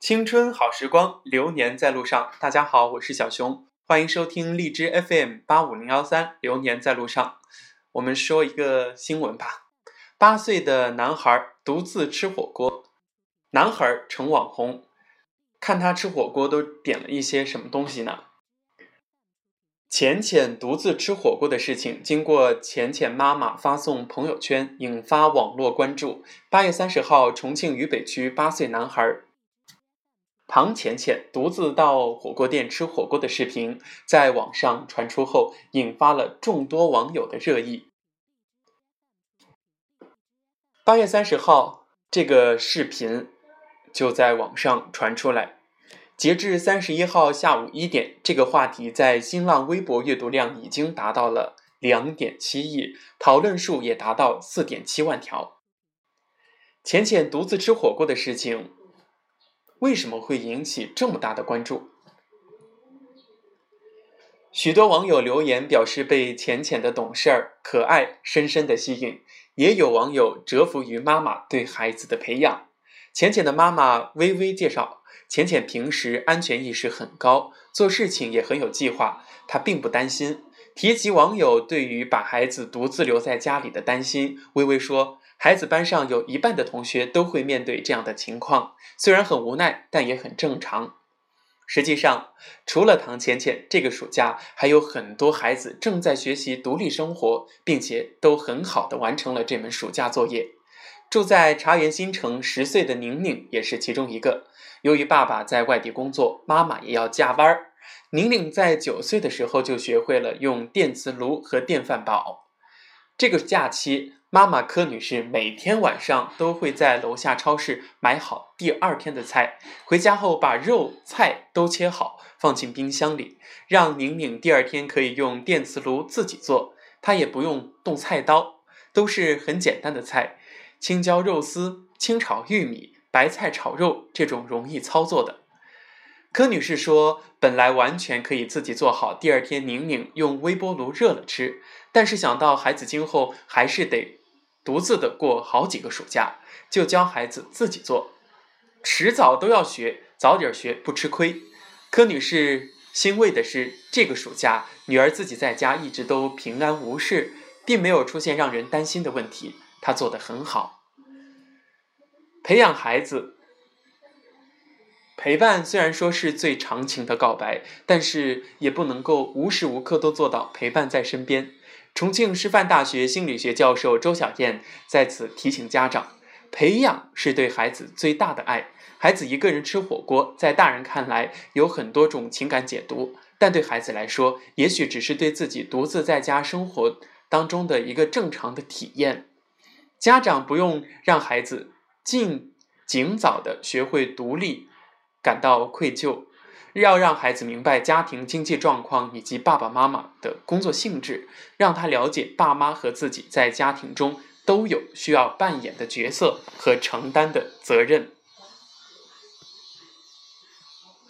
青春好时光，流年在路上。大家好，我是小熊，欢迎收听荔枝 FM 八五零幺三，流年在路上。我们说一个新闻吧：八岁的男孩独自吃火锅，男孩成网红，看他吃火锅都点了一些什么东西呢？浅浅独自吃火锅的事情，经过浅浅妈妈发送朋友圈，引发网络关注。八月三十号，重庆渝北区八岁男孩。唐浅浅独自到火锅店吃火锅的视频在网上传出后，引发了众多网友的热议。八月三十号，这个视频就在网上传出来。截至三十一号下午一点，这个话题在新浪微博阅读量已经达到了两点七亿，讨论数也达到四点七万条。浅浅独自吃火锅的事情。为什么会引起这么大的关注？许多网友留言表示被浅浅的懂事儿、可爱深深的吸引，也有网友折服于妈妈对孩子的培养。浅浅的妈妈微微介绍，浅浅平时安全意识很高，做事情也很有计划，她并不担心。提及网友对于把孩子独自留在家里的担心，微微说。孩子班上有一半的同学都会面对这样的情况，虽然很无奈，但也很正常。实际上，除了唐浅浅，这个暑假还有很多孩子正在学习独立生活，并且都很好的完成了这门暑假作业。住在茶园新城十岁的宁宁也是其中一个。由于爸爸在外地工作，妈妈也要加班儿，宁宁在九岁的时候就学会了用电磁炉和电饭煲。这个假期。妈妈柯女士每天晚上都会在楼下超市买好第二天的菜，回家后把肉菜都切好放进冰箱里，让宁宁第二天可以用电磁炉自己做，她也不用动菜刀，都是很简单的菜，青椒肉丝、清炒玉米、白菜炒肉这种容易操作的。柯女士说：“本来完全可以自己做好，第二天宁宁用微波炉热了吃，但是想到孩子今后还是得……”独自的过好几个暑假，就教孩子自己做，迟早都要学，早点学不吃亏。柯女士欣慰的是，这个暑假女儿自己在家一直都平安无事，并没有出现让人担心的问题，她做得很好。培养孩子，陪伴虽然说是最长情的告白，但是也不能够无时无刻都做到陪伴在身边。重庆师范大学心理学教授周小燕在此提醒家长：培养是对孩子最大的爱。孩子一个人吃火锅，在大人看来有很多种情感解读，但对孩子来说，也许只是对自己独自在家生活当中的一个正常的体验。家长不用让孩子尽尽早的学会独立，感到愧疚。要让孩子明白家庭经济状况以及爸爸妈妈的工作性质，让他了解爸妈和自己在家庭中都有需要扮演的角色和承担的责任。